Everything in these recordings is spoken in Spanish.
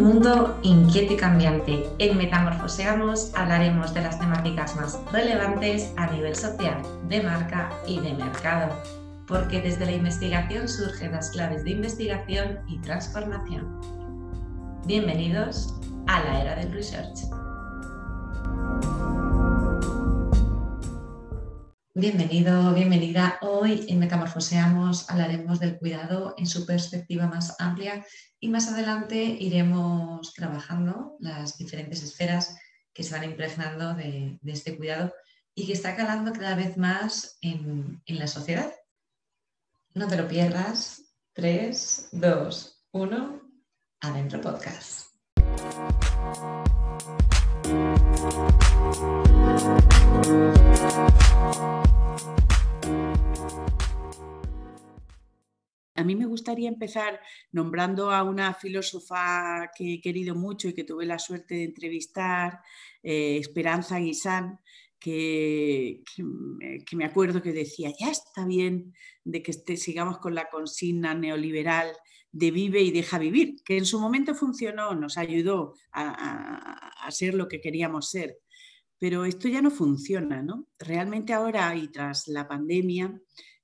un mundo inquieto y cambiante. En Metamorfoseamos hablaremos de las temáticas más relevantes a nivel social, de marca y de mercado, porque desde la investigación surgen las claves de investigación y transformación. Bienvenidos a la era del research. Bienvenido, bienvenida. Hoy en Metamorfoseamos hablaremos del cuidado en su perspectiva más amplia y más adelante iremos trabajando las diferentes esferas que se van impregnando de, este cuidado y que está calando cada vez más en, en la sociedad. No te lo pierdas. 3, 2, 1, adentro podcast. A mí me gustaría empezar nombrando a una filósofa que he querido mucho y que tuve la suerte de entrevistar, eh, Esperanza Guisán, que, me acuerdo que decía, ya está bien de que sigamos con la consigna neoliberal de vive y deja vivir, que en su momento funcionó, nos ayudó a, a ser lo que queríamos ser. Pero esto ya no funciona, ¿no? Realmente ahora y tras la pandemia,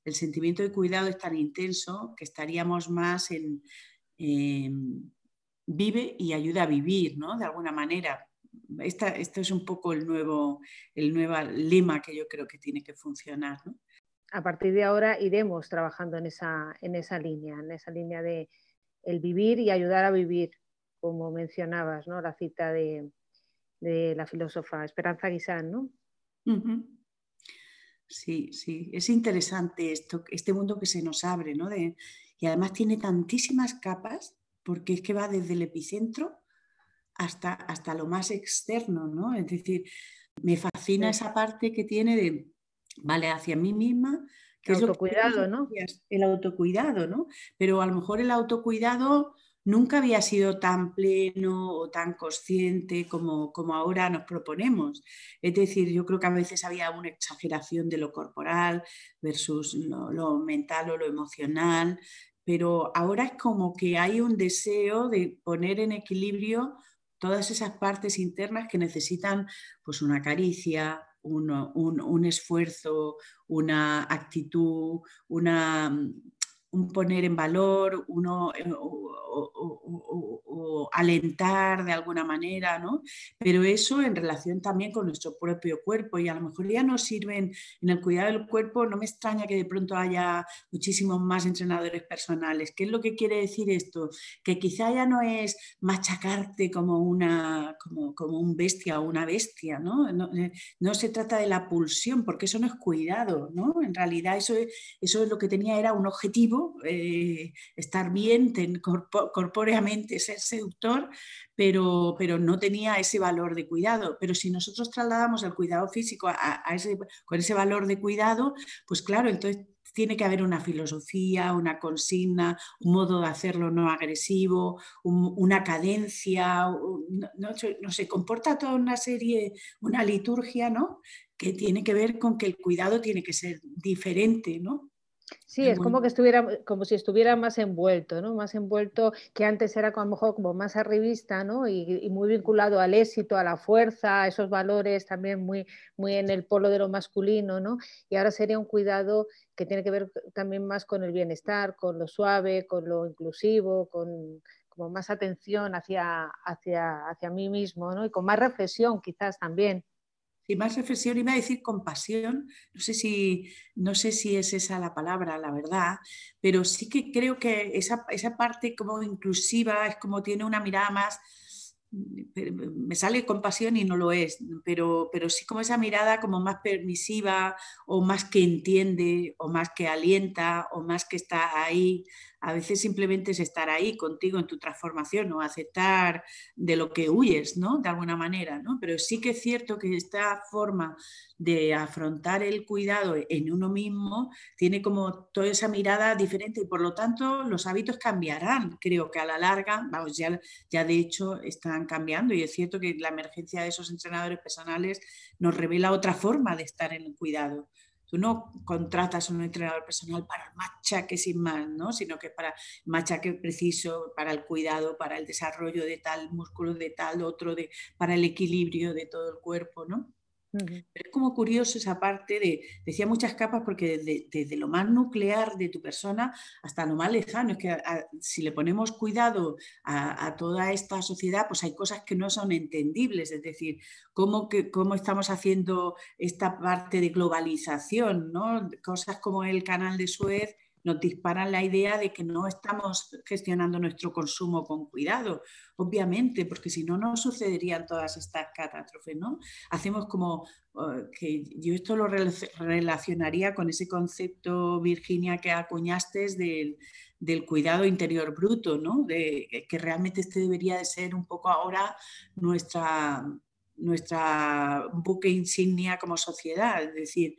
el sentimiento de cuidado es tan intenso que estaríamos más en vive y ayuda a vivir, ¿no? De alguna manera. Esta, esto es un poco el nuevo, el nuevo lema que yo creo que tiene que funcionar. A partir de ahora iremos trabajando en esa, en esa línea, en esa línea de el vivir y ayudar a vivir, como mencionabas, ¿no? La cita de, la filósofa Esperanza Guisán, ¿no? Sí, sí, es interesante esto, este mundo que se nos abre, ¿no? y además tiene tantísimas capas, porque es que va desde el epicentro hasta, hasta lo más externo, ¿no? Es decir, me fascina esa parte que tiene de, vale, hacia mí misma, que el autocuidado, ¿no? El autocuidado, ¿no? Pero a lo mejor el autocuidado nunca había sido tan pleno o tan consciente como, como, ahora nos proponemos. Es decir, yo creo que a veces había una exageración de lo corporal versus lo, mental o lo emocional, pero ahora es como que hay un deseo de poner en equilibrio todas esas partes internas que necesitan pues una caricia, un, un esfuerzo, una actitud, una, un poner en valor, uno, eh, o, alentar de alguna manera, ¿no? Pero eso en relación también con nuestro propio cuerpo y a lo mejor ya nos sirven en el cuidado del cuerpo, no me extraña que de pronto haya muchísimos más entrenadores personales. ¿Qué es lo que quiere decir esto? Que quizá ya no es machacarte como, una, como, como un bestia o una bestia, ¿no? ¿no? Eh, no se trata de la pulsión, porque eso no es cuidado, ¿no? En realidad eso, eso es lo que tenía era un objetivo eh, estar bien corpóreamente, ser seductor, pero, pero no tenía ese valor de cuidado. Pero si nosotros trasladamos el cuidado físico a, ese, con ese valor de cuidado, pues claro, entonces tiene que haber una filosofía, una consigna, un modo de hacerlo no agresivo, una cadencia, no, no, se comporta toda una serie, una liturgia, ¿no? Que tiene que ver con que el cuidado tiene que ser diferente, ¿no? Sí, es como que estuviera, como si estuviera más envuelto, ¿no? Más envuelto que antes era a lo mejor como más arribista, ¿no? Y, muy vinculado al éxito, a la fuerza, a esos valores también muy, muy en el polo de lo masculino, ¿no? Y ahora sería un cuidado que tiene que ver también más con el bienestar, con lo suave, con lo inclusivo, con como más atención hacia, hacia, hacia mí mismo, ¿no? Y con más reflexión quizás también y más reflexión, iba a decir compasión, no sé, si, no sé si es esa la palabra, la verdad, pero sí que creo que esa, esa parte como inclusiva es como tiene una mirada más, me sale compasión y no lo es, pero, pero sí como esa mirada como más permisiva o más que entiende o más que alienta o más que está ahí a veces simplemente es estar ahí contigo en tu transformación o aceptar de lo que huyes, ¿no? De alguna manera, ¿no? Pero sí que es cierto que esta forma de afrontar el cuidado en uno mismo tiene como toda esa mirada diferente y por lo tanto los hábitos cambiarán. Creo que a la larga, vamos, ya, ya de hecho están cambiando y es cierto que la emergencia de esos entrenadores personales nos revela otra forma de estar en el cuidado Tú no contratas a un entrenador personal para el machaque sin más, ¿no? sino que para machaque preciso, para el cuidado, para el desarrollo de tal músculo, de tal otro, de, para el equilibrio de todo el cuerpo. ¿no? Es como curioso esa parte de, decía muchas capas, porque desde, lo más nuclear de tu persona hasta lo más lejano, es que si le ponemos cuidado a, toda esta sociedad, pues hay cosas que no son entendibles, es decir, cómo, que, cómo estamos haciendo esta parte de globalización, ¿no? cosas como el canal de Suez nos disparan la idea de que no estamos gestionando nuestro consumo con cuidado, obviamente, porque si no, no sucederían todas estas catástrofes, ¿no? Hacemos como, eh, que yo esto lo relacionaría con ese concepto, Virginia, que acuñaste del, del cuidado interior bruto, ¿no? De, que realmente este debería de ser un poco ahora nuestra, nuestra buque insignia como sociedad, es decir,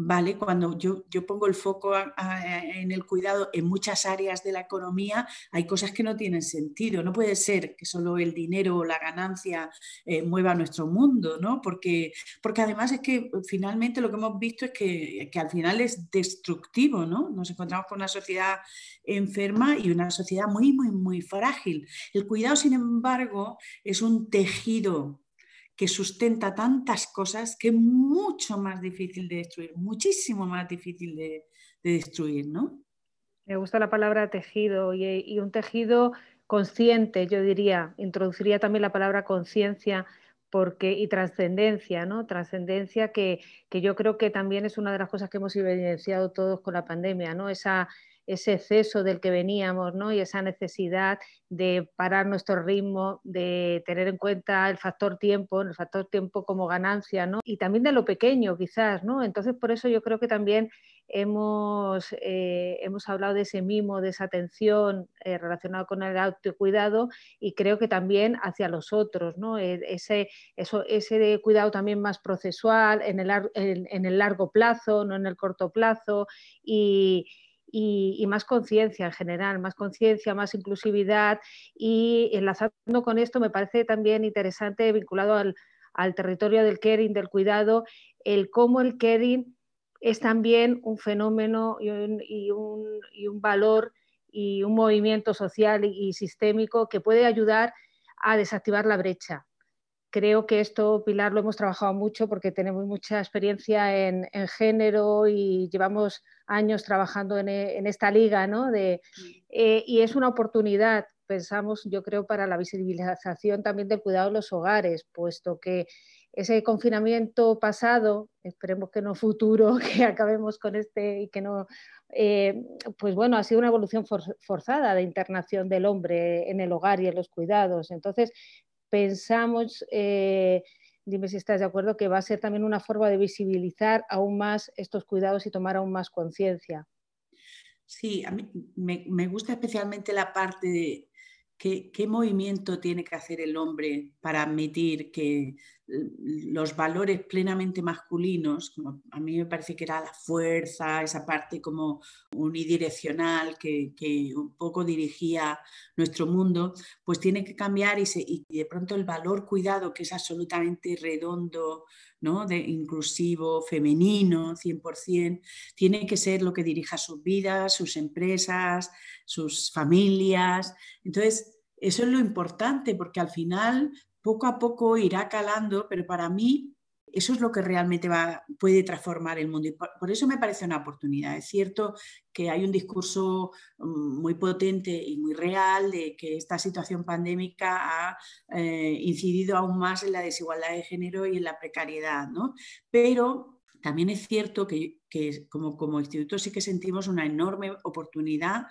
¿vale? Cuando yo, yo pongo el foco en el cuidado en muchas áreas de la economía, hay cosas que no tienen sentido. No puede ser que solo el dinero o la ganancia eh, mueva nuestro mundo, ¿no? Porque, porque además es que finalmente lo que hemos visto es que, que al final es destructivo, ¿no? Nos encontramos con una sociedad enferma y una sociedad muy, muy, muy frágil. El cuidado, sin embargo, es un tejido que sustenta tantas cosas que es mucho más difícil de destruir, muchísimo más difícil de, destruir, ¿no? Me gusta la palabra tejido y, un tejido consciente, yo diría, introduciría también la palabra conciencia porque y trascendencia, ¿no? Trascendencia que, que, yo creo que también es una de las cosas que hemos evidenciado todos con la pandemia, ¿no? Esa, ese exceso del que veníamos ¿no? y esa necesidad de parar nuestro ritmo, de tener en cuenta el factor tiempo, el factor tiempo como ganancia ¿no? y también de lo pequeño quizás. ¿no? Entonces, por eso yo creo que también hemos, eh, hemos hablado de ese mimo, de esa atención eh, relacionada con el autocuidado y creo que también hacia los otros, ¿no? E, ese, eso, ese cuidado también más procesual en el, en el largo plazo, no en el corto plazo y y, más conciencia en general, más conciencia, más inclusividad y enlazando con esto me parece también interesante vinculado al, territorio del caring, del cuidado, el cómo el caring es también un fenómeno y un, valor y un movimiento social y sistémico que puede ayudar a desactivar la brecha. Creo que esto, Pilar, lo hemos trabajado mucho porque tenemos mucha experiencia en, género y llevamos años trabajando en, esta liga, ¿no? De, eh, y es una oportunidad, pensamos, yo creo, para la visibilización también del cuidado de los hogares, puesto que ese confinamiento pasado, esperemos que no futuro, que acabemos con este y que no, eh, pues bueno, ha sido una evolución forzada de internación del hombre en el hogar y en los cuidados. Entonces, pensamos, eh, dime si estás de acuerdo, que va a ser también una forma de visibilizar aún más estos cuidados y tomar aún más conciencia. Sí, a mí me, gusta especialmente la parte de qué, qué movimiento tiene que hacer el hombre para admitir que los valores plenamente masculinos, como a mí me parece que era la fuerza, esa parte como unidireccional que, un poco dirigía nuestro mundo, pues tiene que cambiar y, de pronto el valor cuidado, que es absolutamente redondo, ¿no? de inclusivo, femenino, 100%, tiene que ser lo que dirija sus vidas, sus empresas, sus familias. Entonces, eso es lo importante, porque al final poco a poco irá calando, pero para mí eso es lo que realmente va, puede transformar el mundo. Y por, eso me parece una oportunidad. Es cierto que hay un discurso mm, muy potente y muy real de que esta situación pandémica ha eh, incidido aún más en la desigualdad de género y en la precariedad, ¿no? Pero también es cierto que, como, como instituto sí que sentimos una enorme oportunidad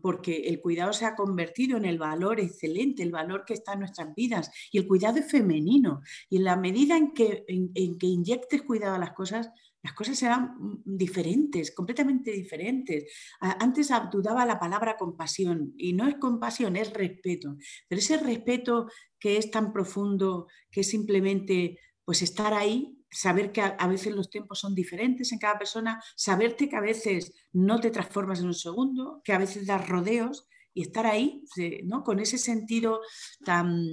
porque el cuidado se ha convertido en el valor excelente, el valor que está en nuestras vidas. Y el cuidado es femenino. Y en la medida en que, en, que inyectes cuidado a las cosas, las cosas serán mm, diferentes, completamente diferentes. Antes dudaba la palabra compasión y no es compasión, es respeto. Pero ese respeto que es tan profundo, que simplemente pues estar ahí saber que a, veces los tiempos son diferentes en cada persona, saberte que a veces no te transformas en un segundo, que a veces das rodeos y estar ahí ¿no? con ese sentido tan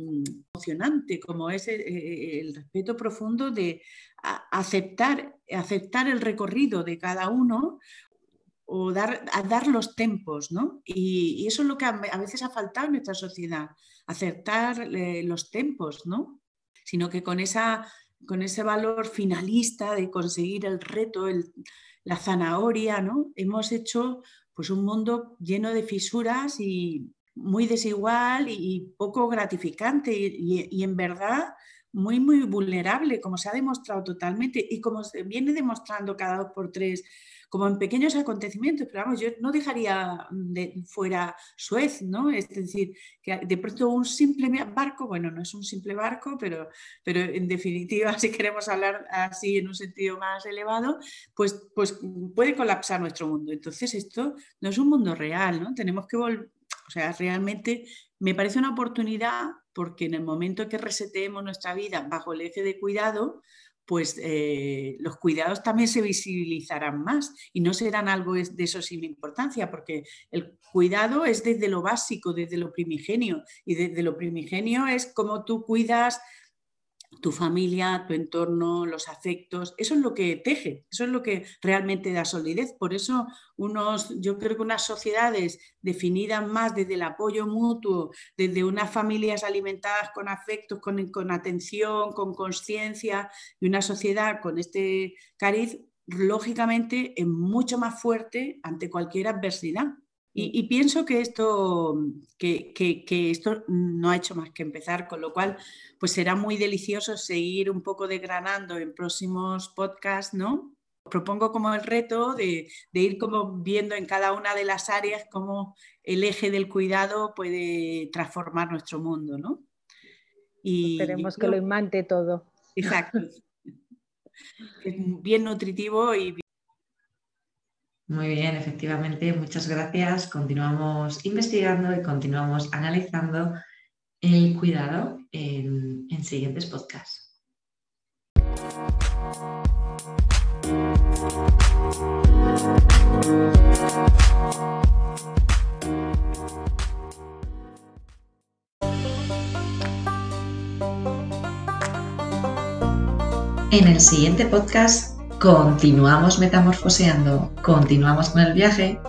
emocionante como es el, respeto profundo de aceptar aceptar el recorrido de cada uno o dar, a dar los tempos, ¿no? Y, eso es lo que a, veces ha faltado en nuestra sociedad, aceptar eh, los tempos, ¿no? Sino que con, esa, con ese valor finalista de conseguir el reto, la zanahoria, ¿no? Hemos hecho pues un mundo lleno de fisuras y muy desigual y, poco gratificante y, en verdad muy, muy vulnerable, como se ha demostrado totalmente y como se viene demostrando cada dos por tres como en pequeños acontecimientos, pero vamos, yo no dejaría de fuera Suez, ¿no? Es decir, que de pronto un simple barco, bueno, no es un simple barco, pero, pero en definitiva, si queremos hablar así en un sentido más elevado, pues, pues puede colapsar nuestro mundo. Entonces, esto no es un mundo real, ¿no? Tenemos que volver, o sea, realmente me parece una oportunidad porque en el momento que reseteemos nuestra vida bajo el eje de cuidado, pues eh, los cuidados también se visibilizarán más y no serán algo de eso sin importancia, porque el cuidado es desde lo básico, desde lo primigenio, y desde lo primigenio es como tú cuidas tu familia, tu entorno, los afectos, eso es lo que teje, eso es lo que realmente da solidez. Por eso unos, yo creo que unas sociedades definidas más desde el apoyo mutuo, desde unas familias alimentadas con afectos, con, con atención, con conciencia, y una sociedad con este cariz, lógicamente es mucho más fuerte ante cualquier adversidad. Y, pienso que esto, que, esto no ha hecho más que empezar, con lo cual pues será muy delicioso seguir un poco degranando en próximos podcasts, ¿no? Propongo como el reto de, ir como viendo en cada una de las áreas cómo el eje del cuidado puede transformar nuestro mundo, ¿no? Y Esperemos que lo imante todo. Exacto. es bien nutritivo y muy bien, efectivamente, muchas gracias. Continuamos investigando y continuamos analizando el cuidado en, siguientes podcasts. En el siguiente podcast Continuamos metamorfoseando, continuamos con el viaje